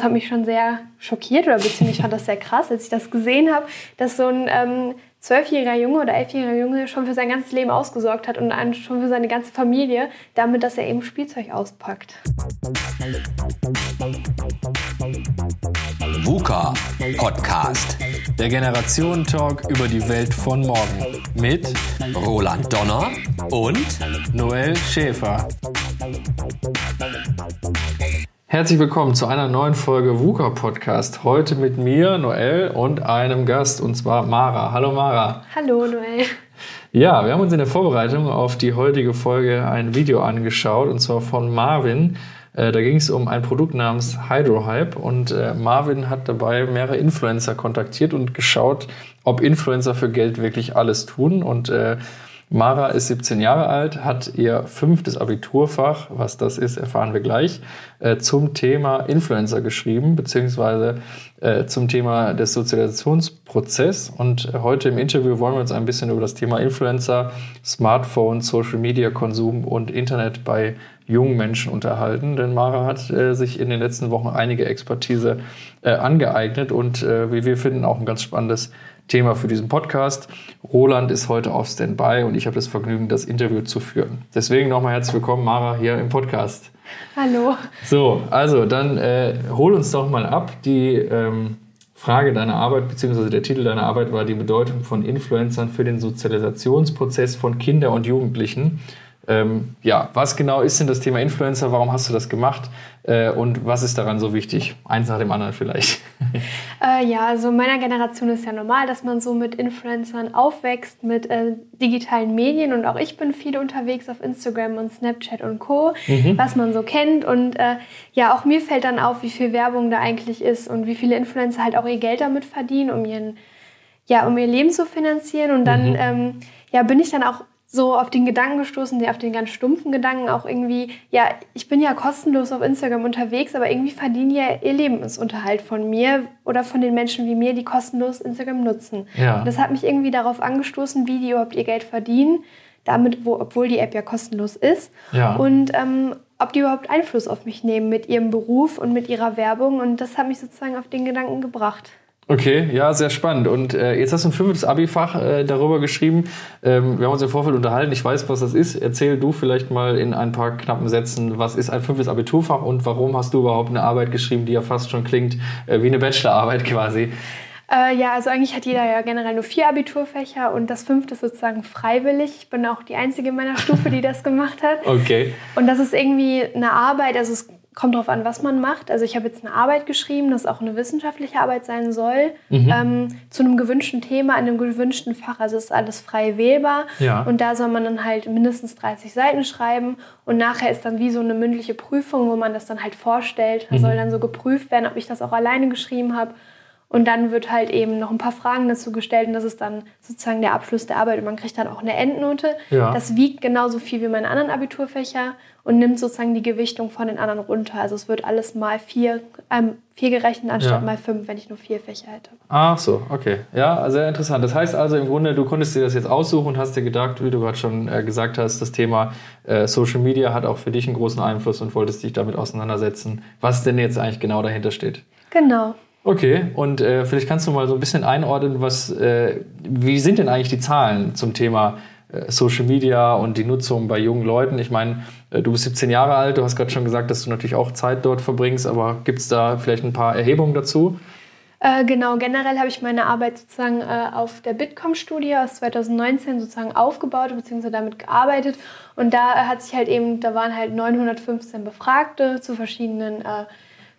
das hat mich schon sehr schockiert oder beziehungsweise ich fand das sehr krass, als ich das gesehen habe, dass so ein ähm, zwölfjähriger Junge oder elfjähriger Junge schon für sein ganzes Leben ausgesorgt hat und schon für seine ganze Familie, damit, dass er eben Spielzeug auspackt. VUCA Podcast. Der Generationen-Talk über die Welt von morgen. Mit Roland Donner und Noel Schäfer. Herzlich willkommen zu einer neuen Folge VUCA Podcast. Heute mit mir, Noel, und einem Gast, und zwar Mara. Hallo Mara. Hallo Noel. Ja, wir haben uns in der Vorbereitung auf die heutige Folge ein Video angeschaut, und zwar von Marvin. Äh, da ging es um ein Produkt namens Hydrohype und äh, Marvin hat dabei mehrere Influencer kontaktiert und geschaut, ob Influencer für Geld wirklich alles tun. Und äh, Mara ist 17 Jahre alt, hat ihr fünftes Abiturfach, was das ist, erfahren wir gleich, äh, zum Thema Influencer geschrieben, beziehungsweise äh, zum Thema des Sozialisationsprozess. Und heute im Interview wollen wir uns ein bisschen über das Thema Influencer, Smartphone, Social Media Konsum und Internet bei jungen Menschen unterhalten. Denn Mara hat äh, sich in den letzten Wochen einige Expertise äh, angeeignet und äh, wie wir finden auch ein ganz spannendes Thema für diesen Podcast. Roland ist heute auf Standby und ich habe das Vergnügen, das Interview zu führen. Deswegen nochmal herzlich willkommen, Mara, hier im Podcast. Hallo. So, also dann äh, hol uns doch mal ab. Die ähm, Frage deiner Arbeit, beziehungsweise der Titel deiner Arbeit war die Bedeutung von Influencern für den Sozialisationsprozess von Kindern und Jugendlichen. Ähm, ja, was genau ist denn das Thema Influencer? Warum hast du das gemacht? Äh, und was ist daran so wichtig? Eins nach dem anderen vielleicht. Äh, ja, also meiner Generation ist ja normal, dass man so mit Influencern aufwächst, mit äh, digitalen Medien. Und auch ich bin viel unterwegs auf Instagram und Snapchat und Co., mhm. was man so kennt. Und äh, ja, auch mir fällt dann auf, wie viel Werbung da eigentlich ist und wie viele Influencer halt auch ihr Geld damit verdienen, um ihren ja, um ihr Leben zu finanzieren. Und dann mhm. ähm, ja, bin ich dann auch so auf den Gedanken gestoßen, auf den ganz stumpfen Gedanken auch irgendwie, ja, ich bin ja kostenlos auf Instagram unterwegs, aber irgendwie verdienen ja ihr Lebensunterhalt von mir oder von den Menschen wie mir, die kostenlos Instagram nutzen. Ja. Und das hat mich irgendwie darauf angestoßen, wie die überhaupt ihr Geld verdienen, damit, wo, obwohl die App ja kostenlos ist. Ja. Und ähm, ob die überhaupt Einfluss auf mich nehmen mit ihrem Beruf und mit ihrer Werbung. Und das hat mich sozusagen auf den Gedanken gebracht. Okay, ja, sehr spannend. Und äh, jetzt hast du ein fünftes Abi-Fach äh, darüber geschrieben. Ähm, wir haben uns im Vorfeld unterhalten. Ich weiß, was das ist. Erzähl du vielleicht mal in ein paar knappen Sätzen, was ist ein fünftes Abiturfach und warum hast du überhaupt eine Arbeit geschrieben, die ja fast schon klingt äh, wie eine Bachelorarbeit quasi? Äh, ja, also eigentlich hat jeder ja generell nur vier Abiturfächer und das fünfte ist sozusagen freiwillig. Ich bin auch die Einzige in meiner Stufe, die das gemacht hat. Okay. Und das ist irgendwie eine Arbeit, also es kommt darauf an, was man macht. Also ich habe jetzt eine Arbeit geschrieben, das auch eine wissenschaftliche Arbeit sein soll, mhm. ähm, zu einem gewünschten Thema, einem gewünschten Fach. Also es ist alles frei wählbar. Ja. Und da soll man dann halt mindestens 30 Seiten schreiben. Und nachher ist dann wie so eine mündliche Prüfung, wo man das dann halt vorstellt. Da mhm. soll dann so geprüft werden, ob ich das auch alleine geschrieben habe. Und dann wird halt eben noch ein paar Fragen dazu gestellt und das ist dann sozusagen der Abschluss der Arbeit und man kriegt dann auch eine Endnote. Ja. Das wiegt genauso viel wie meine anderen Abiturfächer und nimmt sozusagen die Gewichtung von den anderen runter. Also es wird alles mal vier, ähm, vier gerechnet anstatt ja. mal fünf, wenn ich nur vier Fächer hätte. Ach so, okay. Ja, sehr interessant. Das heißt also im Grunde, du konntest dir das jetzt aussuchen und hast dir gedacht, wie du gerade schon äh, gesagt hast, das Thema äh, Social Media hat auch für dich einen großen Einfluss und wolltest dich damit auseinandersetzen, was denn jetzt eigentlich genau dahinter steht. Genau. Okay, und äh, vielleicht kannst du mal so ein bisschen einordnen, was, äh, wie sind denn eigentlich die Zahlen zum Thema äh, Social Media und die Nutzung bei jungen Leuten? Ich meine, äh, du bist 17 Jahre alt, du hast gerade schon gesagt, dass du natürlich auch Zeit dort verbringst, aber gibt es da vielleicht ein paar Erhebungen dazu? Äh, genau, generell habe ich meine Arbeit sozusagen äh, auf der Bitkom-Studie aus 2019 sozusagen aufgebaut bzw. damit gearbeitet. Und da hat sich halt eben, da waren halt 915 Befragte zu verschiedenen äh,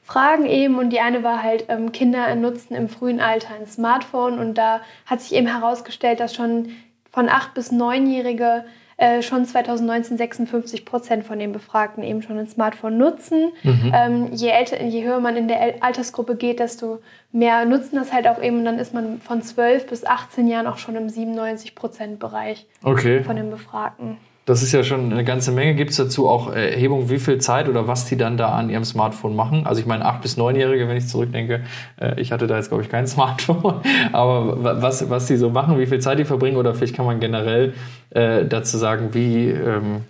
Fragen eben und die eine war halt, ähm, Kinder nutzen im frühen Alter ein Smartphone und da hat sich eben herausgestellt, dass schon von 8- bis 9-Jährige äh, schon 2019 56 Prozent von den Befragten eben schon ein Smartphone nutzen. Mhm. Ähm, je, älter, je höher man in der Altersgruppe geht, desto mehr nutzen das halt auch eben. Und dann ist man von 12 bis 18 Jahren auch schon im 97 Prozent Bereich okay. von den Befragten. Das ist ja schon eine ganze Menge. Gibt es dazu auch Erhebungen, wie viel Zeit oder was die dann da an ihrem Smartphone machen? Also ich meine, 8- bis 9-Jährige, wenn ich zurückdenke, äh, ich hatte da jetzt, glaube ich, kein Smartphone, aber was, was die so machen, wie viel Zeit die verbringen oder vielleicht kann man generell äh, dazu sagen, wie, ähm,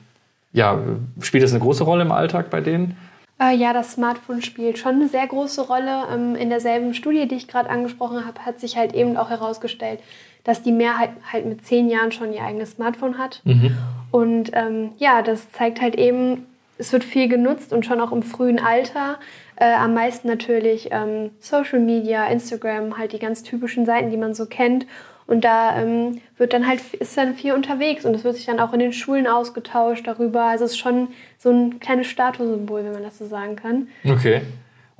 ja, spielt das eine große Rolle im Alltag bei denen? Äh, ja, das Smartphone spielt schon eine sehr große Rolle. Ähm, in derselben Studie, die ich gerade angesprochen habe, hat sich halt eben auch herausgestellt, dass die Mehrheit halt mit zehn Jahren schon ihr eigenes Smartphone hat. Mhm. Und ähm, ja, das zeigt halt eben, es wird viel genutzt und schon auch im frühen Alter. Äh, am meisten natürlich ähm, Social Media, Instagram, halt die ganz typischen Seiten, die man so kennt. Und da ähm, wird dann halt, ist dann viel unterwegs und es wird sich dann auch in den Schulen ausgetauscht darüber. Also es ist schon so ein kleines Statussymbol, wenn man das so sagen kann. Okay.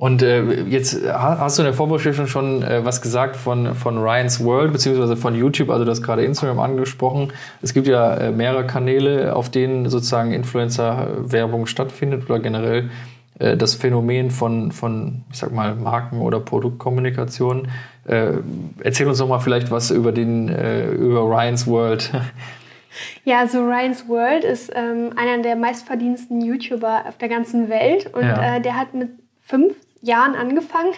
Und äh, jetzt hast du in der Vorbesprechung schon äh, was gesagt von, von Ryan's World, beziehungsweise von YouTube, also du hast gerade Instagram angesprochen. Es gibt ja äh, mehrere Kanäle, auf denen sozusagen Influencer-Werbung stattfindet oder generell äh, das Phänomen von, von, ich sag mal, Marken- oder Produktkommunikation. Äh, erzähl uns doch mal vielleicht was über den, äh, über Ryan's World. Ja, also Ryan's World ist ähm, einer der meistverdiensten YouTuber auf der ganzen Welt und ja. äh, der hat mit fünf Jahren angefangen.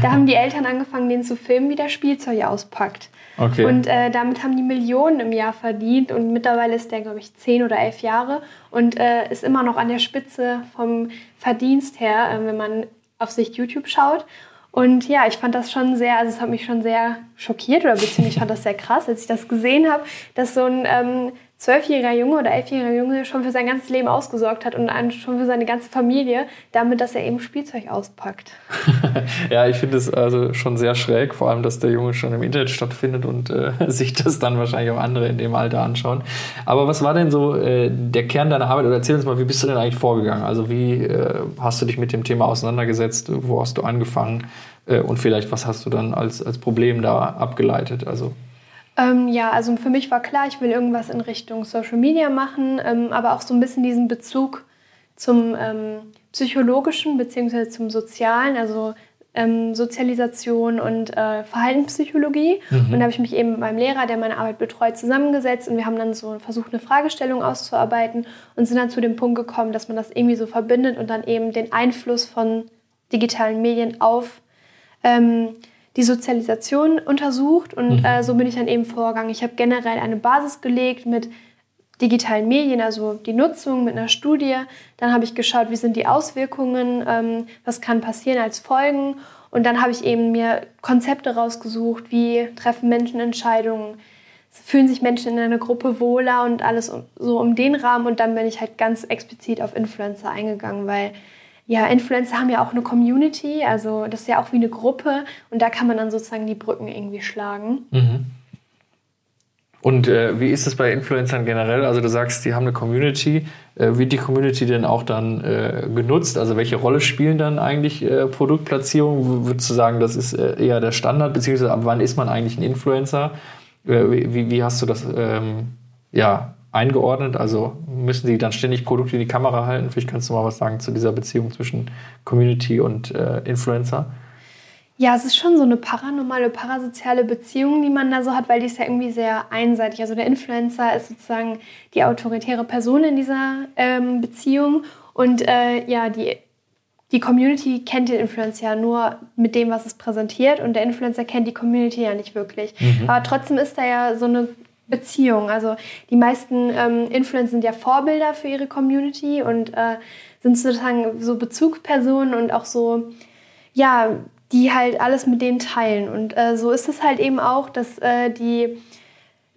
Da haben die Eltern angefangen, den zu filmen, wie der Spielzeug auspackt. Okay. Und äh, damit haben die Millionen im Jahr verdient und mittlerweile ist der, glaube ich, zehn oder elf Jahre und äh, ist immer noch an der Spitze vom Verdienst her, äh, wenn man auf sich YouTube schaut. Und ja, ich fand das schon sehr, also es hat mich schon sehr schockiert oder beziehungsweise ich fand das sehr krass, als ich das gesehen habe, dass so ein ähm, zwölfjähriger Junge oder elfjähriger Junge schon für sein ganzes Leben ausgesorgt hat und schon für seine ganze Familie, damit, dass er eben Spielzeug auspackt. ja, ich finde es also schon sehr schräg, vor allem, dass der Junge schon im Internet stattfindet und äh, sich das dann wahrscheinlich auch andere in dem Alter anschauen. Aber was war denn so äh, der Kern deiner Arbeit oder erzähl uns mal, wie bist du denn eigentlich vorgegangen? Also wie äh, hast du dich mit dem Thema auseinandergesetzt? Wo hast du angefangen? Äh, und vielleicht, was hast du dann als, als Problem da abgeleitet? Also ähm, ja, also für mich war klar, ich will irgendwas in Richtung Social Media machen, ähm, aber auch so ein bisschen diesen Bezug zum ähm, psychologischen bzw. zum sozialen, also ähm, Sozialisation und äh, Verhaltenspsychologie. Mhm. Und da habe ich mich eben mit meinem Lehrer, der meine Arbeit betreut, zusammengesetzt und wir haben dann so versucht, eine Fragestellung auszuarbeiten und sind dann zu dem Punkt gekommen, dass man das irgendwie so verbindet und dann eben den Einfluss von digitalen Medien auf ähm, die Sozialisation untersucht und mhm. äh, so bin ich dann eben vorgegangen. Ich habe generell eine Basis gelegt mit digitalen Medien, also die Nutzung mit einer Studie. Dann habe ich geschaut, wie sind die Auswirkungen, ähm, was kann passieren als Folgen. Und dann habe ich eben mir Konzepte rausgesucht, wie treffen Menschen Entscheidungen, fühlen sich Menschen in einer Gruppe wohler und alles so um den Rahmen. Und dann bin ich halt ganz explizit auf Influencer eingegangen, weil ja, Influencer haben ja auch eine Community, also das ist ja auch wie eine Gruppe und da kann man dann sozusagen die Brücken irgendwie schlagen. Mhm. Und äh, wie ist es bei Influencern generell? Also du sagst, die haben eine Community. Äh, wird die Community denn auch dann äh, genutzt? Also welche Rolle spielen dann eigentlich äh, Produktplatzierungen? Würdest du sagen, das ist äh, eher der Standard, beziehungsweise ab wann ist man eigentlich ein Influencer? Äh, wie, wie, hast du das ähm, ja, eingeordnet? Also müssen sie dann ständig Produkte in die Kamera halten? Vielleicht kannst du mal was sagen zu dieser Beziehung zwischen Community und äh, Influencer. Ja, es ist schon so eine paranormale, parasoziale Beziehung, die man da so hat, weil die ist ja irgendwie sehr einseitig. Also der Influencer ist sozusagen die autoritäre Person in dieser ähm, Beziehung und äh, ja, die, die Community kennt den Influencer ja nur mit dem, was es präsentiert und der Influencer kennt die Community ja nicht wirklich. Mhm. Aber trotzdem ist da ja so eine Beziehung. Also die meisten ähm, Influencer sind ja Vorbilder für ihre Community und äh, sind sozusagen so Bezugspersonen und auch so, ja, die halt alles mit denen teilen. Und äh, so ist es halt eben auch, dass äh, die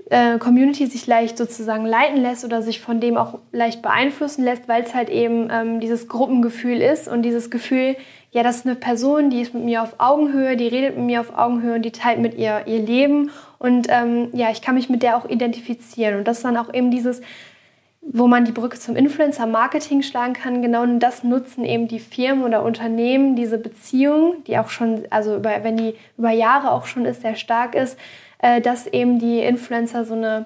äh, Community sich leicht sozusagen leiten lässt oder sich von dem auch leicht beeinflussen lässt, weil es halt eben ähm, dieses Gruppengefühl ist und dieses Gefühl, ja, das ist eine Person, die ist mit mir auf Augenhöhe, die redet mit mir auf Augenhöhe und die teilt mit ihr ihr Leben und ähm, ja, ich kann mich mit der auch identifizieren. Und das ist dann auch eben dieses, wo man die Brücke zum Influencer-Marketing schlagen kann. Genau das nutzen eben die Firmen oder Unternehmen, diese Beziehung, die auch schon, also über, wenn die über Jahre auch schon ist, sehr stark ist, äh, dass eben die Influencer so eine,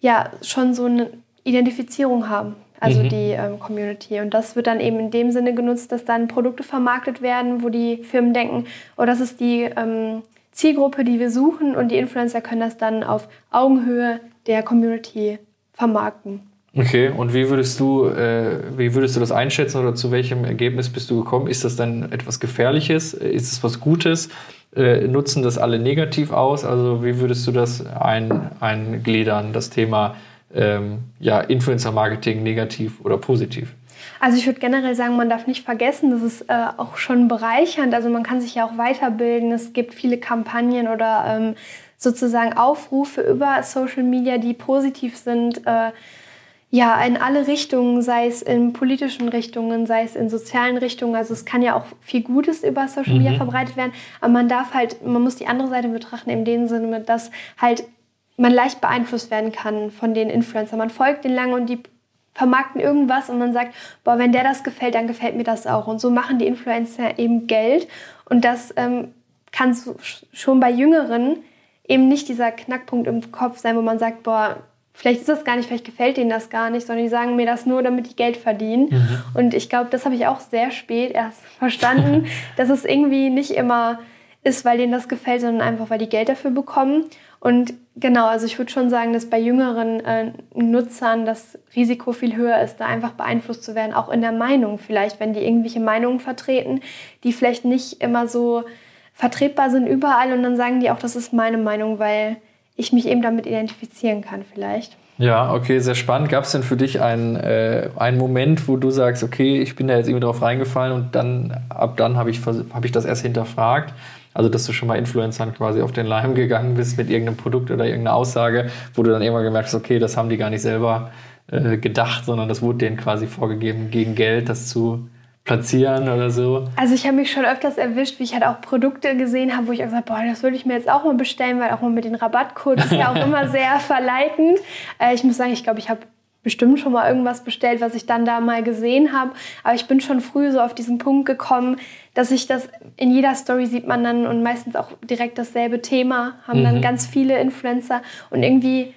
ja, schon so eine Identifizierung haben also mhm. die ähm, Community. Und das wird dann eben in dem Sinne genutzt, dass dann Produkte vermarktet werden, wo die Firmen denken, oh, das ist die ähm, Zielgruppe, die wir suchen und die Influencer können das dann auf Augenhöhe der Community vermarkten. Okay, und wie würdest du, äh, wie würdest du das einschätzen oder zu welchem Ergebnis bist du gekommen? Ist das dann etwas Gefährliches? Ist es was Gutes? Äh, nutzen das alle negativ aus? Also wie würdest du das ein, eingliedern, das Thema ähm, ja, Influencer-Marketing negativ oder positiv? Also ich würde generell sagen, man darf nicht vergessen, das ist äh, auch schon bereichernd. Also man kann sich ja auch weiterbilden. Es gibt viele Kampagnen oder ähm, sozusagen Aufrufe über Social Media, die positiv sind. Äh, ja, in alle Richtungen, sei es in politischen Richtungen, sei es in sozialen Richtungen. Also es kann ja auch viel Gutes über Social Media mhm. verbreitet werden, aber man darf halt, man muss die andere Seite betrachten, in dem Sinne, dass halt man leicht beeinflusst werden kann von den Influencern. Man folgt den lange und die vermarkten irgendwas und man sagt, boah, wenn der das gefällt, dann gefällt mir das auch. Und so machen die Influencer eben Geld und das ähm, kann so, schon bei Jüngeren eben nicht dieser Knackpunkt im Kopf sein, wo man sagt, boah, vielleicht ist das gar nicht, vielleicht gefällt denen das gar nicht, sondern die sagen mir das nur, damit die Geld verdienen. Mhm. Und ich glaube, das habe ich auch sehr spät erst verstanden, dass es irgendwie nicht immer ist, weil denen das gefällt, sondern einfach, weil die Geld dafür bekommen. Und genau, also ich würde schon sagen, dass bei jüngeren äh, Nutzern das Risiko viel höher ist, da einfach beeinflusst zu werden, auch in der Meinung vielleicht, wenn die irgendwelche Meinungen vertreten, die vielleicht nicht immer so vertretbar sind überall und dann sagen die auch, das ist meine Meinung, weil ich mich eben damit identifizieren kann vielleicht. Ja, okay, sehr spannend. Gab es denn für dich einen, äh, einen Moment, wo du sagst, okay, ich bin da jetzt irgendwie drauf reingefallen und dann ab dann habe ich, hab ich das erst hinterfragt? Also, dass du schon mal Influencern quasi auf den Leim gegangen bist mit irgendeinem Produkt oder irgendeiner Aussage, wo du dann irgendwann gemerkt hast, okay, das haben die gar nicht selber äh, gedacht, sondern das wurde denen quasi vorgegeben, gegen Geld das zu platzieren oder so? Also ich habe mich schon öfters erwischt, wie ich halt auch Produkte gesehen habe, wo ich auch gesagt boah, das würde ich mir jetzt auch mal bestellen, weil auch mal mit den Rabattcodes ist ja auch immer sehr verleitend. Äh, ich muss sagen, ich glaube, ich habe bestimmt schon mal irgendwas bestellt, was ich dann da mal gesehen habe. Aber ich bin schon früh so auf diesen Punkt gekommen, dass ich das in jeder Story sieht man dann und meistens auch direkt dasselbe Thema, haben mhm. dann ganz viele Influencer und irgendwie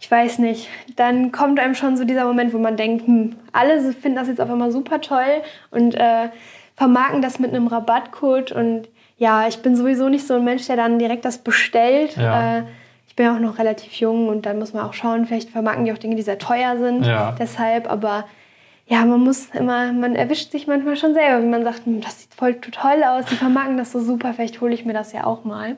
ich weiß nicht, dann kommt einem schon so dieser Moment, wo man denkt, hm, alle finden das jetzt auf einmal super toll und äh, vermarkten das mit einem Rabattcode. Und ja, ich bin sowieso nicht so ein Mensch, der dann direkt das bestellt. Ja. Äh, ich bin ja auch noch relativ jung und dann muss man auch schauen, vielleicht vermarkten die auch Dinge, die sehr teuer sind. Ja. Deshalb, aber ja, man muss immer, man erwischt sich manchmal schon selber, wenn man sagt, hm, das sieht voll toll aus, die vermarkten das so super, vielleicht hole ich mir das ja auch mal.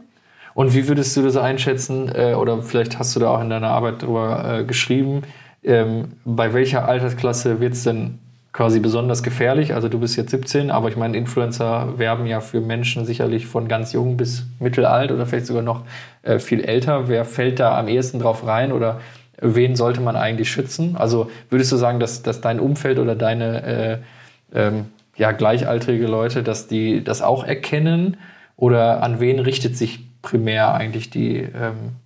Und wie würdest du das einschätzen, äh, oder vielleicht hast du da auch in deiner Arbeit drüber äh, geschrieben, ähm, bei welcher Altersklasse wird es denn quasi besonders gefährlich? Also du bist jetzt 17, aber ich meine, Influencer werben ja für Menschen sicherlich von ganz jung bis mittelalt oder vielleicht sogar noch äh, viel älter. Wer fällt da am ehesten drauf rein oder wen sollte man eigentlich schützen? Also würdest du sagen, dass, dass dein Umfeld oder deine äh, ähm, ja, gleichaltrige Leute, dass die das auch erkennen? Oder an wen richtet sich primär eigentlich die, ähm,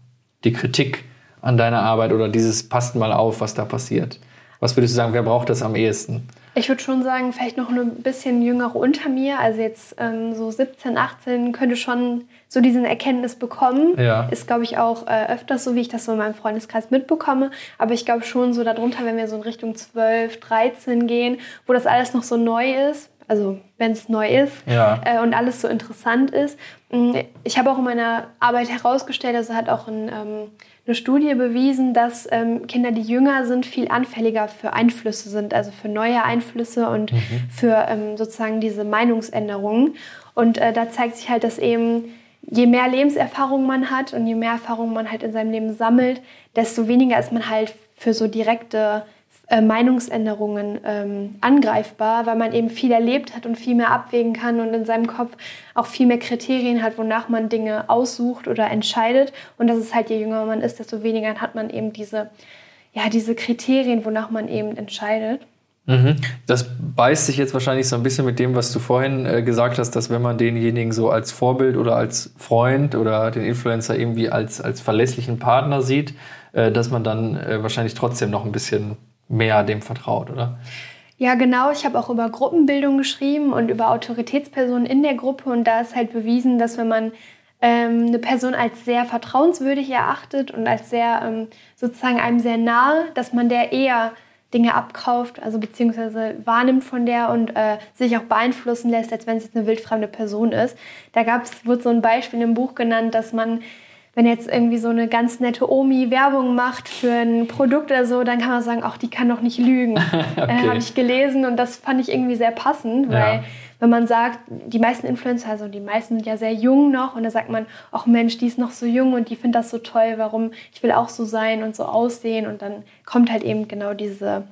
die Kritik an deiner Arbeit oder dieses passt mal auf, was da passiert? Was würdest du sagen, wer braucht das am ehesten? Ich würde schon sagen, vielleicht noch ein bisschen jüngere unter mir, also jetzt ähm, so 17, 18, könnte schon so diesen Erkenntnis bekommen. Ja. Ist, glaube ich, auch äh, öfters so, wie ich das so in meinem Freundeskreis mitbekomme. Aber ich glaube schon so darunter, wenn wir so in Richtung 12, 13 gehen, wo das alles noch so neu ist, also wenn es neu ist ja. äh, und alles so interessant ist. Mm, ich habe auch in meiner Arbeit herausgestellt, also hat auch ein, ähm, eine Studie bewiesen, dass ähm, Kinder, die jünger sind, viel anfälliger für Einflüsse sind, also für neue Einflüsse und mhm. für ähm, sozusagen diese Meinungsänderungen. Und äh, da zeigt sich halt, dass eben je mehr Lebenserfahrung man hat und je mehr Erfahrung man halt in seinem Leben sammelt, desto weniger ist man halt für so direkte äh, Meinungsänderungen ähm, angreifbar, weil man eben viel erlebt hat und viel mehr abwägen kann und in seinem Kopf auch viel mehr Kriterien hat, wonach man Dinge aussucht oder entscheidet. Und das ist halt, je jünger man ist, desto weniger hat man eben diese, ja, diese Kriterien, wonach man eben entscheidet. Mhm. Das beißt sich jetzt wahrscheinlich so ein bisschen mit dem, was du vorhin äh, gesagt hast, dass wenn man denjenigen so als Vorbild oder als Freund oder den Influencer irgendwie als, als verlässlichen Partner sieht, äh, dass man dann äh, wahrscheinlich trotzdem noch ein bisschen mehr dem vertraut, oder? Ja, genau. Ich habe auch über Gruppenbildung geschrieben und über Autoritätspersonen in der Gruppe. Und da ist halt bewiesen, dass wenn man ähm, eine Person als sehr vertrauenswürdig erachtet und als sehr ähm, sozusagen einem sehr nahe, dass man der eher Dinge abkauft, also beziehungsweise wahrnimmt von der und äh, sich auch beeinflussen lässt, als wenn es jetzt eine wildfremde Person ist. Da gab's, wurde so ein Beispiel im Buch genannt, dass man wenn jetzt irgendwie so eine ganz nette Omi Werbung macht für ein Produkt oder so, dann kann man sagen, ach, die kann doch nicht lügen. Äh, okay. äh, Habe ich gelesen und das fand ich irgendwie sehr passend, weil ja. wenn man sagt, die meisten Influencer, also die meisten sind ja sehr jung noch und da sagt man, ach Mensch, die ist noch so jung und die findet das so toll, warum ich will auch so sein und so aussehen und dann kommt halt eben genau diese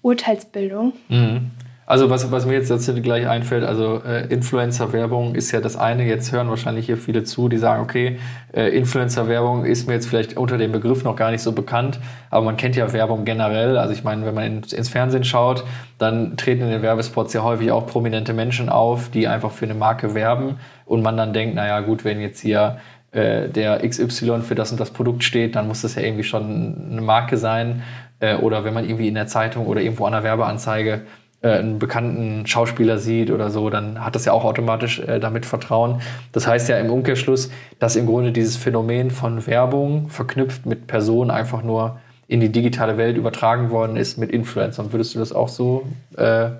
Urteilsbildung. Mhm. Also was, was mir jetzt dazu gleich einfällt, also äh, Influencer-Werbung ist ja das eine. Jetzt hören wahrscheinlich hier viele zu, die sagen, okay, äh, Influencer-Werbung ist mir jetzt vielleicht unter dem Begriff noch gar nicht so bekannt, aber man kennt ja Werbung generell. Also ich meine, wenn man in, ins Fernsehen schaut, dann treten in den Werbespots ja häufig auch prominente Menschen auf, die einfach für eine Marke werben und man dann denkt, naja gut, wenn jetzt hier äh, der XY für das und das Produkt steht, dann muss das ja irgendwie schon eine Marke sein. Äh, oder wenn man irgendwie in der Zeitung oder irgendwo an der Werbeanzeige einen bekannten Schauspieler sieht oder so, dann hat das ja auch automatisch äh, damit Vertrauen. Das heißt ja im Umkehrschluss, dass im Grunde dieses Phänomen von Werbung verknüpft mit Personen einfach nur in die digitale Welt übertragen worden ist mit Influencern. Würdest du das auch so, äh,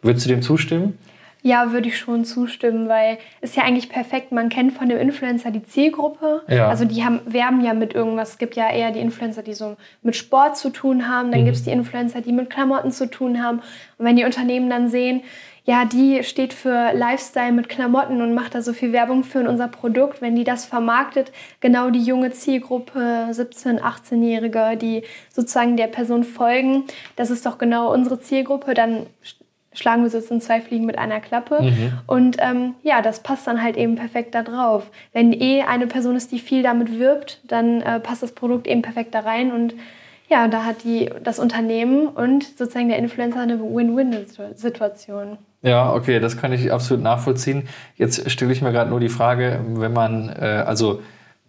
würdest du dem zustimmen? Ja, würde ich schon zustimmen, weil es ja eigentlich perfekt. Man kennt von dem Influencer die Zielgruppe. Ja. Also die haben, werben ja mit irgendwas. Es gibt ja eher die Influencer, die so mit Sport zu tun haben. Dann mhm. gibt es die Influencer, die mit Klamotten zu tun haben. Und wenn die Unternehmen dann sehen, ja, die steht für Lifestyle mit Klamotten und macht da so viel Werbung für unser Produkt. Wenn die das vermarktet, genau die junge Zielgruppe, 17-, 18-Jährige, die sozusagen der Person folgen, das ist doch genau unsere Zielgruppe, dann schlagen wir sozusagen zwei Fliegen mit einer Klappe. Mhm. Und ähm, ja, das passt dann halt eben perfekt da drauf. Wenn eh eine Person ist, die viel damit wirbt, dann äh, passt das Produkt eben perfekt da rein und ja, da hat die, das Unternehmen und sozusagen der Influencer eine Win-Win-Situation. Ja, okay, das kann ich absolut nachvollziehen. Jetzt stelle ich mir gerade nur die Frage, wenn man, äh, also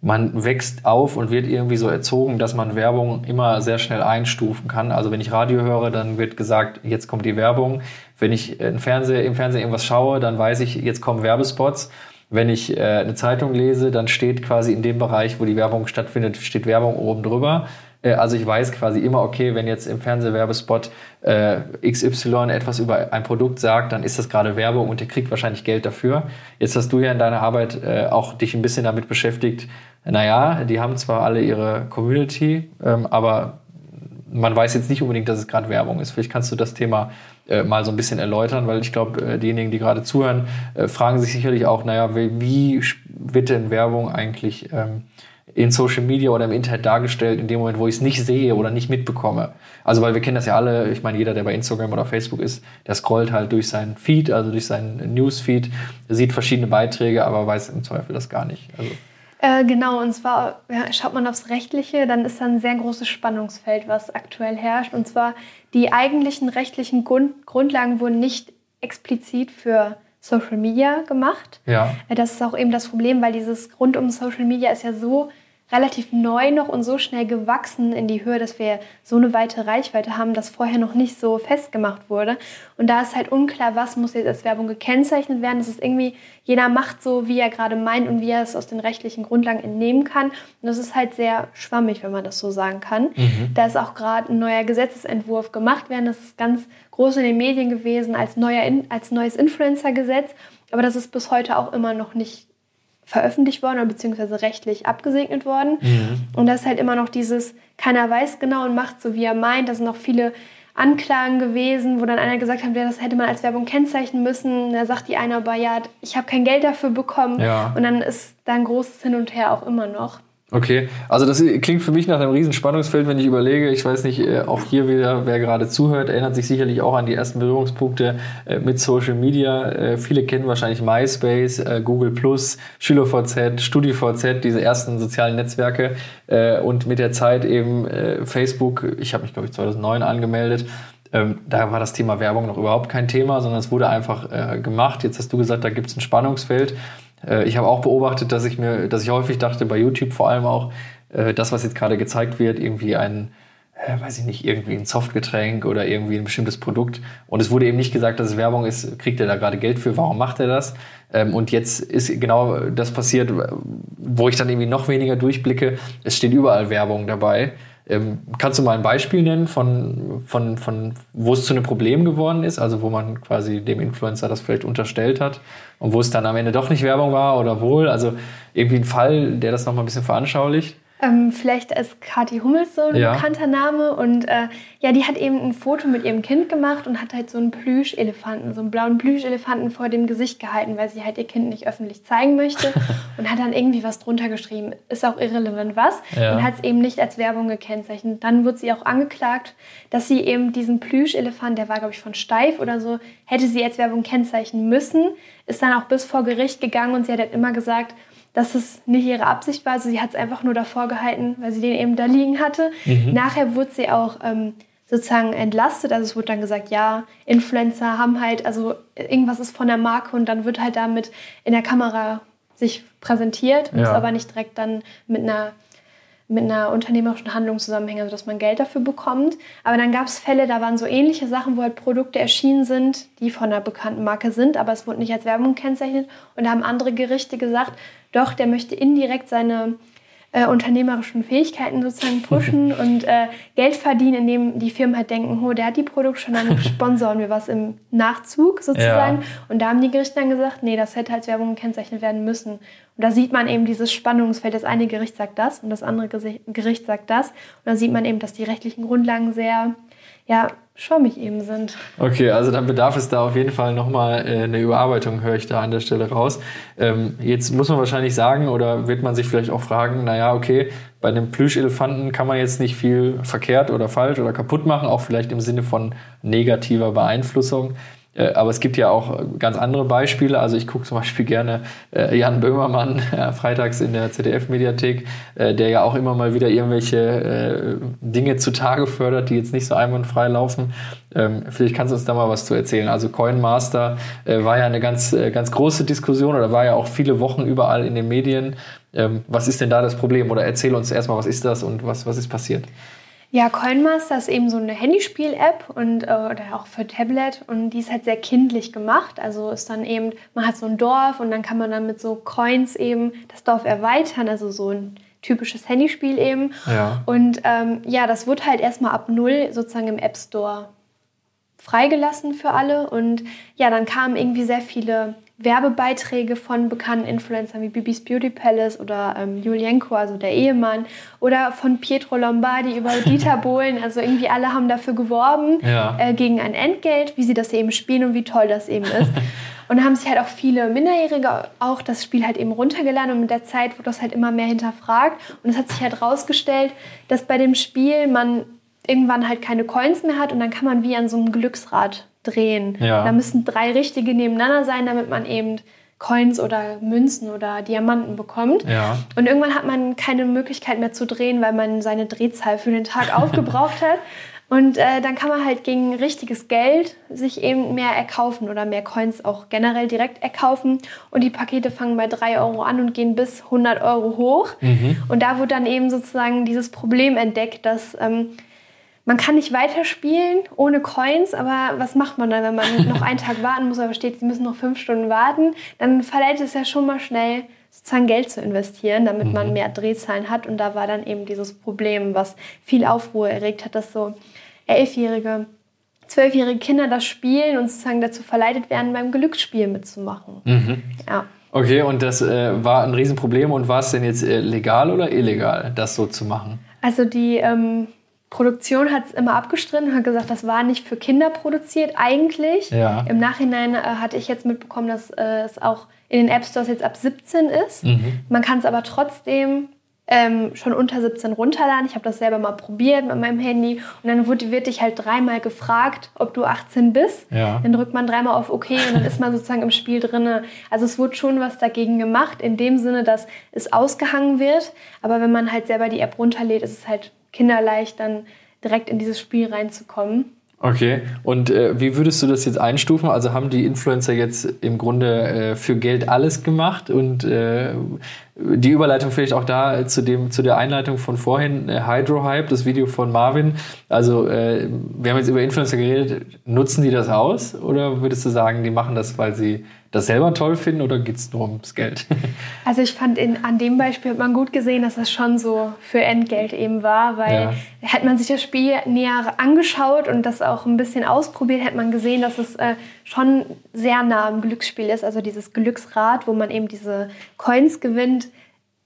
man wächst auf und wird irgendwie so erzogen, dass man Werbung immer sehr schnell einstufen kann. Also wenn ich Radio höre, dann wird gesagt, jetzt kommt die Werbung. Wenn ich im Fernsehen, im Fernsehen irgendwas schaue, dann weiß ich, jetzt kommen Werbespots. Wenn ich äh, eine Zeitung lese, dann steht quasi in dem Bereich, wo die Werbung stattfindet, steht Werbung oben drüber. Äh, also ich weiß quasi immer, okay, wenn jetzt im Fernsehwerbespot äh, XY etwas über ein Produkt sagt, dann ist das gerade Werbung und ihr kriegt wahrscheinlich Geld dafür. Jetzt hast du ja in deiner Arbeit äh, auch dich ein bisschen damit beschäftigt, naja, die haben zwar alle ihre Community, ähm, aber man weiß jetzt nicht unbedingt, dass es gerade Werbung ist. Vielleicht kannst du das Thema äh, mal so ein bisschen erläutern, weil ich glaube, äh, diejenigen, die gerade zuhören, äh, fragen sich sicherlich auch, naja, wie, wie wird denn Werbung eigentlich ähm, in Social Media oder im Internet dargestellt, in dem Moment, wo ich es nicht sehe oder nicht mitbekomme. Also, weil wir kennen das ja alle, ich meine, jeder, der bei Instagram oder Facebook ist, der scrollt halt durch seinen Feed, also durch seinen Newsfeed, sieht verschiedene Beiträge, aber weiß im Zweifel das gar nicht. Also äh, genau, und zwar ja, schaut man aufs Rechtliche, dann ist da ein sehr großes Spannungsfeld, was aktuell herrscht. Und zwar die eigentlichen rechtlichen Grund Grundlagen wurden nicht explizit für Social Media gemacht. Ja. Äh, das ist auch eben das Problem, weil dieses rund um Social Media ist ja so relativ neu noch und so schnell gewachsen in die Höhe, dass wir so eine weite Reichweite haben, dass vorher noch nicht so festgemacht wurde. Und da ist halt unklar, was muss jetzt als Werbung gekennzeichnet werden. Das ist irgendwie, jeder macht so, wie er gerade meint und wie er es aus den rechtlichen Grundlagen entnehmen kann. Und das ist halt sehr schwammig, wenn man das so sagen kann. Mhm. Da ist auch gerade ein neuer Gesetzesentwurf gemacht werden. Das ist ganz groß in den Medien gewesen als, neuer, als neues Influencer-Gesetz. Aber das ist bis heute auch immer noch nicht veröffentlicht worden oder beziehungsweise rechtlich abgesegnet worden. Mhm. Und das ist halt immer noch dieses, keiner weiß genau und macht so, wie er meint. Da sind noch viele Anklagen gewesen, wo dann einer gesagt hat, ja, das hätte man als Werbung kennzeichnen müssen. Da sagt die eine aber, ja, ich habe kein Geld dafür bekommen. Ja. Und dann ist da ein großes Hin und Her auch immer noch. Okay, also das klingt für mich nach einem riesen Spannungsfeld, wenn ich überlege, ich weiß nicht, äh, auch hier wieder, wer gerade zuhört, erinnert sich sicherlich auch an die ersten Berührungspunkte äh, mit Social Media. Äh, viele kennen wahrscheinlich MySpace, Google Plus, SchülerVZ, StudiVZ, diese ersten sozialen Netzwerke und mit der Zeit eben Facebook. Ich habe mich, glaube ich, 2009 angemeldet. Ähm, da war das Thema Werbung noch überhaupt kein Thema, sondern es wurde einfach gemacht. Jetzt hast du gesagt, da gibt es ein Spannungsfeld. Äh, ich habe auch beobachtet, dass ich mir, dass ich häufig dachte, bei YouTube vor allem auch, äh, das, was jetzt gerade gezeigt wird, irgendwie ein, äh, weiß ich nicht, irgendwie ein Softgetränk oder irgendwie ein bestimmtes Produkt. Und es wurde eben nicht gesagt, dass es Werbung ist, kriegt er da gerade Geld für, warum macht er das? Ähm, und jetzt ist genau das passiert, wo ich dann irgendwie noch weniger durchblicke. Es steht überall Werbung dabei. Ähm, kannst du mal ein Beispiel nennen von, von, von, wo es zu einem Problem geworden ist, also wo man quasi dem Influencer das vielleicht unterstellt hat und wo es dann am Ende doch nicht Werbung war oder wohl? Also irgendwie ein Fall, der das nochmal ein bisschen veranschaulicht? Ähm, vielleicht ist Kathi Hummels so ein ja. bekannter Name. Und äh, ja, die hat eben ein Foto mit ihrem Kind gemacht und hat halt so einen Plüschelefanten, so einen blauen Plüschelefanten vor dem Gesicht gehalten, weil sie halt ihr Kind nicht öffentlich zeigen möchte. und hat dann irgendwie was drunter geschrieben. Ist auch irrelevant was. Ja. Und hat es eben nicht als Werbung gekennzeichnet. Dann wird sie auch angeklagt, dass sie eben diesen Plüschelefant, der war glaube ich von Steif oder so, hätte sie als Werbung kennzeichnen müssen. Ist dann auch bis vor Gericht gegangen und sie hat halt immer gesagt, dass es nicht ihre Absicht war. Also sie hat es einfach nur davor gehalten, weil sie den eben da liegen hatte. Mhm. Nachher wurde sie auch ähm, sozusagen entlastet. Also es wurde dann gesagt, ja, Influencer haben halt, also irgendwas ist von der Marke und dann wird halt damit in der Kamera sich präsentiert, muss ja. aber nicht direkt dann mit einer mit einer unternehmerischen Handlung zusammenhängen, also dass man Geld dafür bekommt. Aber dann gab es Fälle, da waren so ähnliche Sachen, wo halt Produkte erschienen sind, die von einer bekannten Marke sind, aber es wurde nicht als Werbung kennzeichnet. Und da haben andere Gerichte gesagt, doch, der möchte indirekt seine äh, unternehmerischen Fähigkeiten sozusagen pushen und äh, Geld verdienen, indem die Firmen halt denken, oh, der hat die Produkte schon, dann sponsoren wir was im Nachzug sozusagen. Ja. Und da haben die Gerichte dann gesagt, nee, das hätte als Werbung gekennzeichnet werden müssen. Und da sieht man eben dieses Spannungsfeld. Das eine Gericht sagt das und das andere Gericht sagt das. Und da sieht man eben, dass die rechtlichen Grundlagen sehr ja, schwammig eben sind. Okay, also dann bedarf es da auf jeden Fall nochmal äh, eine Überarbeitung, höre ich da an der Stelle raus. Ähm, jetzt muss man wahrscheinlich sagen, oder wird man sich vielleicht auch fragen, naja, okay, bei einem Plüschelefanten kann man jetzt nicht viel verkehrt oder falsch oder kaputt machen, auch vielleicht im Sinne von negativer Beeinflussung. Äh, aber es gibt ja auch ganz andere Beispiele. Also ich gucke zum Beispiel gerne äh, Jan Böhmermann äh, freitags in der ZDF-Mediathek, äh, der ja auch immer mal wieder irgendwelche äh, Dinge zutage fördert, die jetzt nicht so einwandfrei laufen. Ähm, vielleicht kannst du uns da mal was zu erzählen. Also Coinmaster äh, war ja eine ganz, ganz große Diskussion oder war ja auch viele Wochen überall in den Medien. Ähm, was ist denn da das Problem? Oder erzähl uns erstmal, was ist das und was, was ist passiert? Ja, Coinmaster ist eben so eine Handyspiel-App und äh, oder auch für Tablet und die ist halt sehr kindlich gemacht. Also ist dann eben, man hat so ein Dorf und dann kann man dann mit so Coins eben das Dorf erweitern, also so ein typisches Handyspiel eben. Ja. Und ähm, ja, das wird halt erstmal ab null sozusagen im App Store freigelassen für alle. Und ja, dann kamen irgendwie sehr viele Werbebeiträge von bekannten Influencern wie Bibis Beauty Palace oder ähm, Julienko, also der Ehemann, oder von Pietro Lombardi über Dieter Bohlen. Also irgendwie alle haben dafür geworben ja. äh, gegen ein Entgelt, wie sie das eben spielen und wie toll das eben ist. Und da haben sich halt auch viele Minderjährige auch das Spiel halt eben runtergeladen und mit der Zeit wurde das halt immer mehr hinterfragt. Und es hat sich halt rausgestellt, dass bei dem Spiel man irgendwann halt keine Coins mehr hat und dann kann man wie an so einem Glücksrad drehen. Ja. Da müssen drei richtige nebeneinander sein, damit man eben Coins oder Münzen oder Diamanten bekommt. Ja. Und irgendwann hat man keine Möglichkeit mehr zu drehen, weil man seine Drehzahl für den Tag aufgebraucht hat. Und äh, dann kann man halt gegen richtiges Geld sich eben mehr erkaufen oder mehr Coins auch generell direkt erkaufen. Und die Pakete fangen bei 3 Euro an und gehen bis 100 Euro hoch. Mhm. Und da wird dann eben sozusagen dieses Problem entdeckt, dass ähm, man kann nicht weiterspielen ohne Coins, aber was macht man dann, wenn man noch einen Tag warten muss, aber steht, sie müssen noch fünf Stunden warten? Dann verleiht es ja schon mal schnell, sozusagen Geld zu investieren, damit mhm. man mehr Drehzahlen hat. Und da war dann eben dieses Problem, was viel Aufruhr erregt hat, dass so elfjährige, zwölfjährige Kinder das spielen und sozusagen dazu verleitet werden, beim Glücksspiel mitzumachen. Mhm. Ja. Okay, und das äh, war ein Riesenproblem. Und war es denn jetzt äh, legal oder illegal, das so zu machen? Also die ähm, Produktion hat es immer abgestritten und hat gesagt, das war nicht für Kinder produziert eigentlich. Ja. Im Nachhinein äh, hatte ich jetzt mitbekommen, dass äh, es auch in den App Stores jetzt ab 17 ist. Mhm. Man kann es aber trotzdem ähm, schon unter 17 runterladen. Ich habe das selber mal probiert mit meinem Handy und dann wird, wird dich halt dreimal gefragt, ob du 18 bist. Ja. Dann drückt man dreimal auf OK und dann ist man sozusagen im Spiel drin. Also es wurde schon was dagegen gemacht, in dem Sinne, dass es ausgehangen wird. Aber wenn man halt selber die App runterlädt, ist es halt kinderleicht, dann direkt in dieses Spiel reinzukommen. Okay, und äh, wie würdest du das jetzt einstufen? Also haben die Influencer jetzt im Grunde äh, für Geld alles gemacht und äh, die Überleitung vielleicht auch da zu, dem, zu der Einleitung von vorhin, äh, Hydro Hype, das Video von Marvin. Also äh, wir haben jetzt über Influencer geredet, nutzen die das aus oder würdest du sagen, die machen das, weil sie das selber toll finden oder geht es nur ums Geld? Also ich fand, in, an dem Beispiel hat man gut gesehen, dass das schon so für Entgelt eben war, weil ja. hätte man sich das Spiel näher angeschaut und das auch ein bisschen ausprobiert, hätte man gesehen, dass es äh, schon sehr nah am Glücksspiel ist. Also dieses Glücksrad, wo man eben diese Coins gewinnt,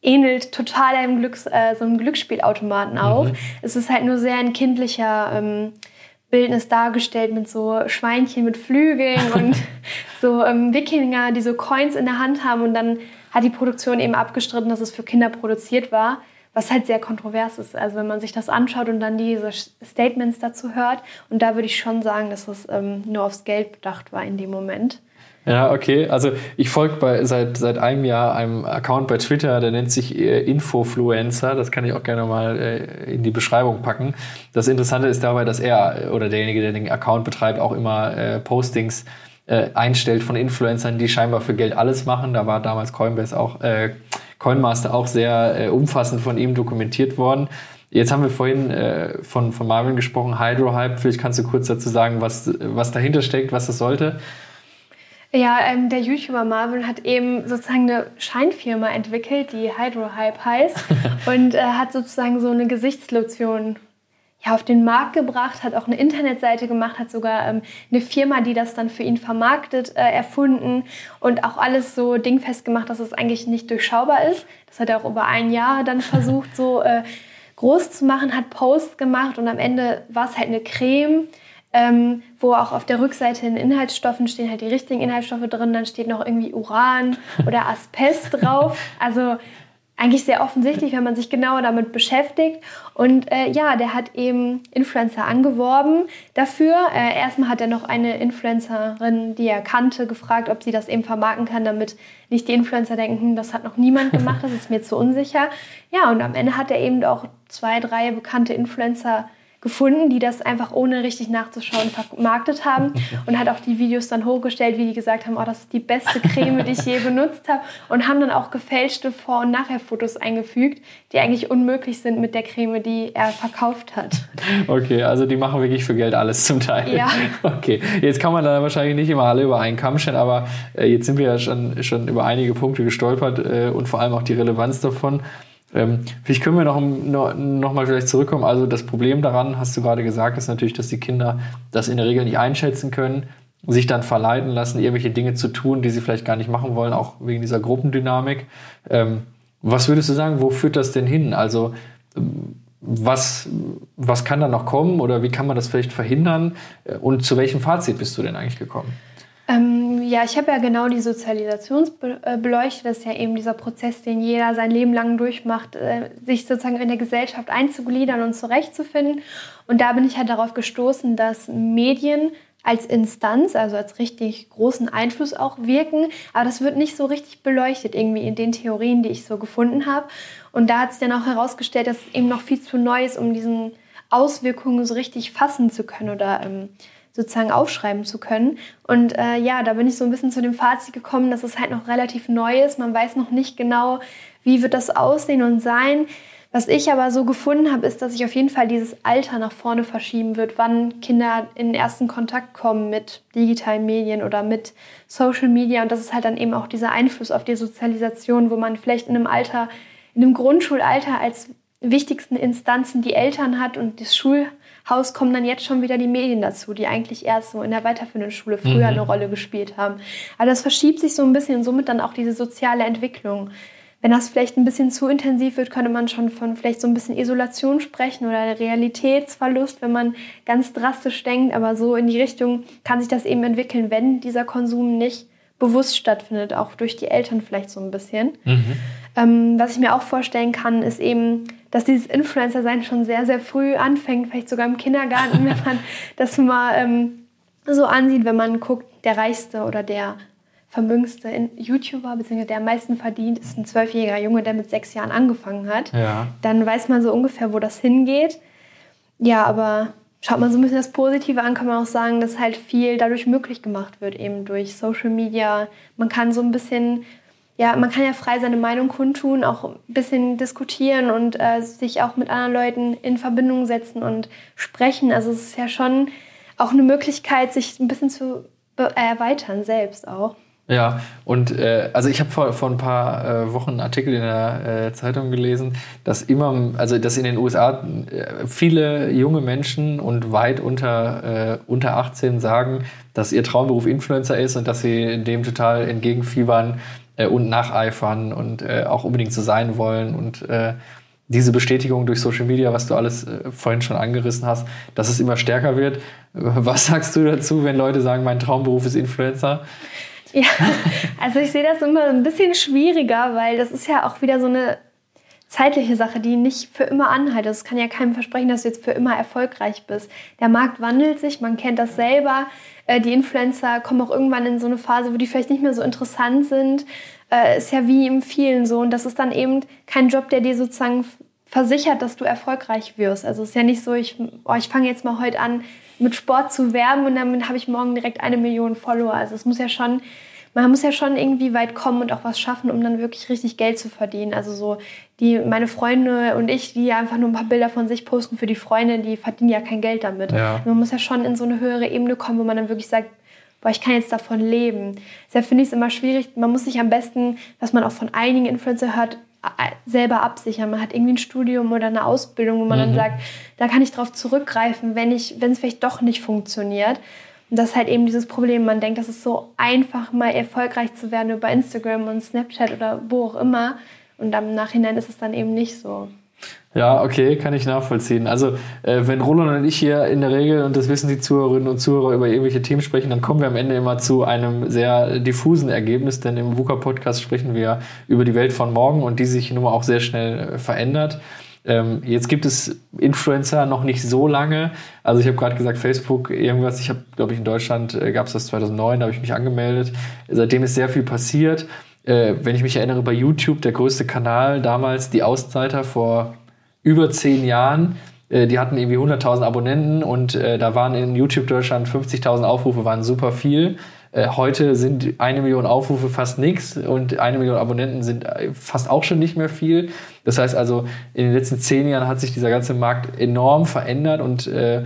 ähnelt total einem, Glücks, äh, so einem Glücksspielautomaten auch. Mhm. Es ist halt nur sehr ein kindlicher ähm, Bildnis dargestellt mit so Schweinchen mit Flügeln und so ähm, Wikinger, die so Coins in der Hand haben und dann hat die Produktion eben abgestritten, dass es für Kinder produziert war, was halt sehr kontrovers ist. Also wenn man sich das anschaut und dann diese Statements dazu hört und da würde ich schon sagen, dass es ähm, nur aufs Geld bedacht war in dem Moment. Ja, okay. Also ich folge seit, seit einem Jahr einem Account bei Twitter, der nennt sich äh, Infofluencer. Das kann ich auch gerne mal äh, in die Beschreibung packen. Das Interessante ist dabei, dass er oder derjenige, der den Account betreibt, auch immer äh, Postings äh, einstellt von Influencern, die scheinbar für Geld alles machen. Da war damals Coinbase auch, äh, Coinmaster auch sehr äh, umfassend von ihm dokumentiert worden. Jetzt haben wir vorhin äh, von, von Marvin gesprochen, Hydrohype. Vielleicht kannst du kurz dazu sagen, was, was dahinter steckt, was das sollte. Ja, ähm, der YouTuber Marvin hat eben sozusagen eine Scheinfirma entwickelt, die Hydrohype heißt und äh, hat sozusagen so eine Gesichtslotion ja, auf den Markt gebracht, hat auch eine Internetseite gemacht, hat sogar ähm, eine Firma, die das dann für ihn vermarktet, äh, erfunden und auch alles so dingfest gemacht, dass es eigentlich nicht durchschaubar ist. Das hat er auch über ein Jahr dann versucht, so äh, groß zu machen, hat Posts gemacht und am Ende war es halt eine Creme ähm, wo auch auf der Rückseite in Inhaltsstoffen stehen halt die richtigen Inhaltsstoffe drin. Dann steht noch irgendwie Uran oder Asbest drauf. Also eigentlich sehr offensichtlich, wenn man sich genauer damit beschäftigt. Und äh, ja, der hat eben Influencer angeworben dafür. Äh, erstmal hat er noch eine Influencerin, die er kannte, gefragt, ob sie das eben vermarkten kann, damit nicht die Influencer denken, das hat noch niemand gemacht, das ist mir zu unsicher. Ja, und am Ende hat er eben auch zwei, drei bekannte Influencer gefunden, die das einfach ohne richtig nachzuschauen vermarktet haben und hat auch die Videos dann hochgestellt, wie die gesagt haben, oh, das ist die beste Creme, die ich je benutzt habe und haben dann auch gefälschte Vor- und Nachher-Fotos eingefügt, die eigentlich unmöglich sind mit der Creme, die er verkauft hat. Okay, also die machen wirklich für Geld alles zum Teil. Ja. Okay, jetzt kann man da wahrscheinlich nicht immer alle über einen Kamm stellen, aber äh, jetzt sind wir ja schon, schon über einige Punkte gestolpert äh, und vor allem auch die Relevanz davon. Ähm, vielleicht können wir noch, noch, noch mal vielleicht zurückkommen. Also das Problem daran, hast du gerade gesagt, ist natürlich, dass die Kinder das in der Regel nicht einschätzen können, sich dann verleiten lassen, irgendwelche Dinge zu tun, die sie vielleicht gar nicht machen wollen, auch wegen dieser Gruppendynamik. Ähm, was würdest du sagen, wo führt das denn hin? Also ähm, was, was kann da noch kommen oder wie kann man das vielleicht verhindern? Äh, und zu welchem Fazit bist du denn eigentlich gekommen? Ähm, ja, ich habe ja genau die Sozialisationsbeleuchtet. Das ist ja eben dieser Prozess, den jeder sein Leben lang durchmacht, äh, sich sozusagen in der Gesellschaft einzugliedern und zurechtzufinden. Und da bin ich halt darauf gestoßen, dass Medien als Instanz, also als richtig großen Einfluss auch wirken. Aber das wird nicht so richtig beleuchtet irgendwie in den Theorien, die ich so gefunden habe. Und da hat sich dann auch herausgestellt, dass es eben noch viel zu neu ist, um diesen Auswirkungen so richtig fassen zu können oder ähm, sozusagen aufschreiben zu können. Und äh, ja, da bin ich so ein bisschen zu dem Fazit gekommen, dass es halt noch relativ neu ist. Man weiß noch nicht genau, wie wird das aussehen und sein. Was ich aber so gefunden habe, ist, dass sich auf jeden Fall dieses Alter nach vorne verschieben wird, wann Kinder in ersten Kontakt kommen mit digitalen Medien oder mit Social Media. Und das ist halt dann eben auch dieser Einfluss auf die Sozialisation, wo man vielleicht in einem Alter, in einem Grundschulalter als wichtigsten Instanzen die Eltern hat und das Schul Haus kommen dann jetzt schon wieder die Medien dazu, die eigentlich erst so in der weiterführenden Schule früher mhm. eine Rolle gespielt haben. Aber das verschiebt sich so ein bisschen und somit dann auch diese soziale Entwicklung. Wenn das vielleicht ein bisschen zu intensiv wird, könnte man schon von vielleicht so ein bisschen Isolation sprechen oder Realitätsverlust, wenn man ganz drastisch denkt. Aber so in die Richtung kann sich das eben entwickeln, wenn dieser Konsum nicht bewusst stattfindet, auch durch die Eltern vielleicht so ein bisschen. Mhm. Ähm, was ich mir auch vorstellen kann, ist eben, dass dieses Influencer-Sein schon sehr, sehr früh anfängt, vielleicht sogar im Kindergarten, wenn man das mal ähm, so ansieht, wenn man guckt, der reichste oder der vermögendste YouTuber, beziehungsweise der am meisten verdient, ist ein zwölfjähriger Junge, der mit sechs Jahren angefangen hat. Ja. Dann weiß man so ungefähr, wo das hingeht. Ja, aber schaut man so ein bisschen das Positive an, kann man auch sagen, dass halt viel dadurch möglich gemacht wird, eben durch Social Media. Man kann so ein bisschen ja, man kann ja frei seine Meinung kundtun, auch ein bisschen diskutieren und äh, sich auch mit anderen Leuten in Verbindung setzen und sprechen. Also es ist ja schon auch eine Möglichkeit, sich ein bisschen zu erweitern selbst auch. Ja, und äh, also ich habe vor, vor ein paar äh, Wochen einen Artikel in der äh, Zeitung gelesen, dass immer, also dass in den USA äh, viele junge Menschen und weit unter, äh, unter 18 sagen, dass ihr Traumberuf Influencer ist und dass sie dem total entgegenfiebern, äh, und nacheifern und äh, auch unbedingt so sein wollen und äh, diese Bestätigung durch Social Media, was du alles äh, vorhin schon angerissen hast, dass es immer stärker wird. Was sagst du dazu, wenn Leute sagen, mein Traumberuf ist Influencer? Ja, also ich sehe das immer ein bisschen schwieriger, weil das ist ja auch wieder so eine zeitliche Sache, die nicht für immer anhält. Es kann ja keinem versprechen, dass du jetzt für immer erfolgreich bist. Der Markt wandelt sich, man kennt das selber. Äh, die Influencer kommen auch irgendwann in so eine Phase, wo die vielleicht nicht mehr so interessant sind. Äh, ist ja wie im vielen so. Und das ist dann eben kein Job, der dir sozusagen versichert, dass du erfolgreich wirst. Also es ist ja nicht so, ich, oh, ich fange jetzt mal heute an, mit Sport zu werben und dann habe ich morgen direkt eine Million Follower. Also es muss ja schon man muss ja schon irgendwie weit kommen und auch was schaffen, um dann wirklich richtig Geld zu verdienen. Also so die meine Freunde und ich, die einfach nur ein paar Bilder von sich posten für die Freunde, die verdienen ja kein Geld damit. Ja. Man muss ja schon in so eine höhere Ebene kommen, wo man dann wirklich sagt, boah, ich kann jetzt davon leben. Deshalb finde ich es immer schwierig. Man muss sich am besten, was man auch von einigen Influencer hört, selber absichern. Man hat irgendwie ein Studium oder eine Ausbildung, wo man mhm. dann sagt, da kann ich drauf zurückgreifen, wenn ich, wenn es vielleicht doch nicht funktioniert. Und das ist halt eben dieses Problem. Man denkt, das ist so einfach, mal erfolgreich zu werden über Instagram und Snapchat oder wo auch immer. Und im Nachhinein ist es dann eben nicht so. Ja, okay, kann ich nachvollziehen. Also, äh, wenn Roland und ich hier in der Regel, und das wissen die Zuhörerinnen und Zuhörer, über irgendwelche Themen sprechen, dann kommen wir am Ende immer zu einem sehr diffusen Ergebnis, denn im VUCA-Podcast sprechen wir über die Welt von morgen und die sich nun mal auch sehr schnell verändert. Ähm, jetzt gibt es Influencer noch nicht so lange. Also ich habe gerade gesagt, Facebook, irgendwas, ich habe, glaube ich, in Deutschland äh, gab es das 2009, da habe ich mich angemeldet. Seitdem ist sehr viel passiert. Äh, wenn ich mich erinnere, bei YouTube, der größte Kanal damals, die Auszeiter vor über zehn Jahren, äh, die hatten irgendwie 100.000 Abonnenten und äh, da waren in YouTube Deutschland 50.000 Aufrufe, waren super viel. Äh, heute sind eine Million Aufrufe fast nichts und eine Million Abonnenten sind äh, fast auch schon nicht mehr viel. Das heißt also, in den letzten zehn Jahren hat sich dieser ganze Markt enorm verändert und äh,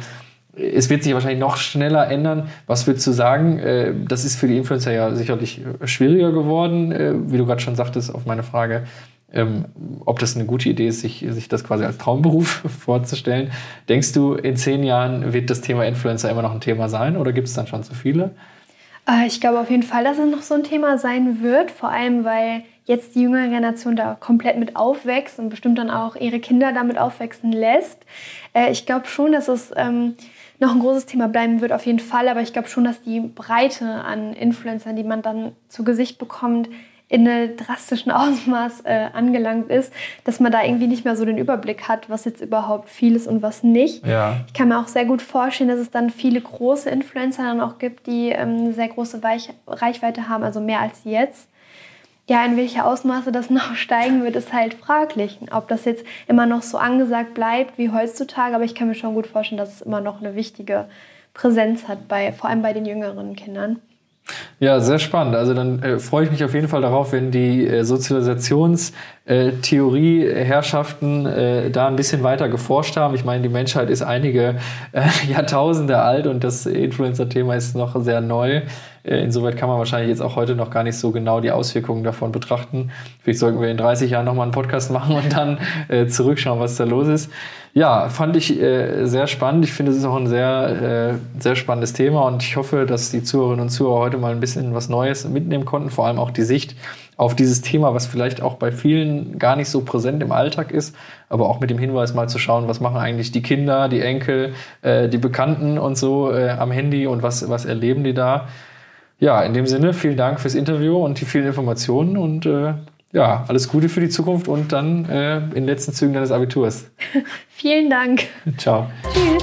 es wird sich wahrscheinlich noch schneller ändern. Was würdest du sagen? Äh, das ist für die Influencer ja sicherlich schwieriger geworden, äh, wie du gerade schon sagtest, auf meine Frage, ähm, ob das eine gute Idee ist, sich, sich das quasi als Traumberuf vorzustellen. Denkst du, in zehn Jahren wird das Thema Influencer immer noch ein Thema sein oder gibt es dann schon zu viele? Äh, ich glaube auf jeden Fall, dass es noch so ein Thema sein wird, vor allem weil jetzt die jüngere Generation da komplett mit aufwächst und bestimmt dann auch ihre Kinder damit aufwachsen lässt. Äh, ich glaube schon, dass es ähm, noch ein großes Thema bleiben wird, auf jeden Fall, aber ich glaube schon, dass die Breite an Influencern, die man dann zu Gesicht bekommt, in einem drastischen Ausmaß äh, angelangt ist, dass man da irgendwie nicht mehr so den Überblick hat, was jetzt überhaupt viel ist und was nicht. Ja. Ich kann mir auch sehr gut vorstellen, dass es dann viele große Influencer dann auch gibt, die ähm, eine sehr große Weich Reichweite haben, also mehr als jetzt. Ja, in welche Ausmaße das noch steigen wird, ist halt fraglich. Ob das jetzt immer noch so angesagt bleibt wie heutzutage, aber ich kann mir schon gut vorstellen, dass es immer noch eine wichtige Präsenz hat, bei, vor allem bei den jüngeren Kindern. Ja, sehr spannend. Also dann äh, freue ich mich auf jeden Fall darauf, wenn die äh, Sozialisationstheorie-Herrschaften äh, da ein bisschen weiter geforscht haben. Ich meine, die Menschheit ist einige äh, Jahrtausende alt und das Influencer-Thema ist noch sehr neu. Äh, insoweit kann man wahrscheinlich jetzt auch heute noch gar nicht so genau die Auswirkungen davon betrachten. Vielleicht sollten wir in 30 Jahren nochmal einen Podcast machen und dann äh, zurückschauen, was da los ist. Ja, fand ich äh, sehr spannend. Ich finde, es ist auch ein sehr, äh, sehr spannendes Thema und ich hoffe, dass die Zuhörerinnen und Zuhörer heute mal ein bisschen was Neues mitnehmen konnten, vor allem auch die Sicht auf dieses Thema, was vielleicht auch bei vielen gar nicht so präsent im Alltag ist, aber auch mit dem Hinweis mal zu schauen, was machen eigentlich die Kinder, die Enkel, äh, die Bekannten und so äh, am Handy und was, was erleben die da. Ja, in dem Sinne, vielen Dank fürs Interview und die vielen Informationen und äh, ja, alles Gute für die Zukunft und dann äh, in den letzten Zügen deines Abiturs. Vielen Dank. Ciao. Tschüss.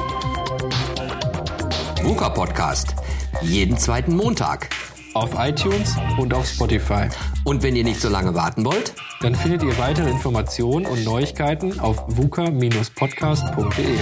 VUCA Podcast. Jeden zweiten Montag. Auf iTunes und auf Spotify. Und wenn ihr nicht so lange warten wollt, dann findet ihr weitere Informationen und Neuigkeiten auf vuca-podcast.de.